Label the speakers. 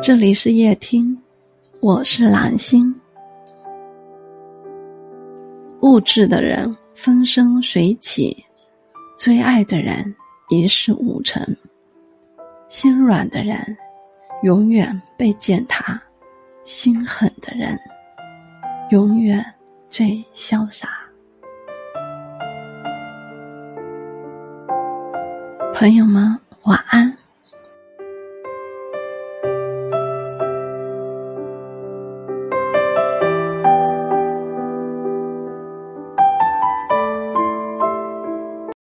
Speaker 1: 这里是夜听，我是蓝心。物质的人风生水起，最爱的人一事无成。心软的人永远被践踏，心狠的人永远最潇洒。朋友们，晚安。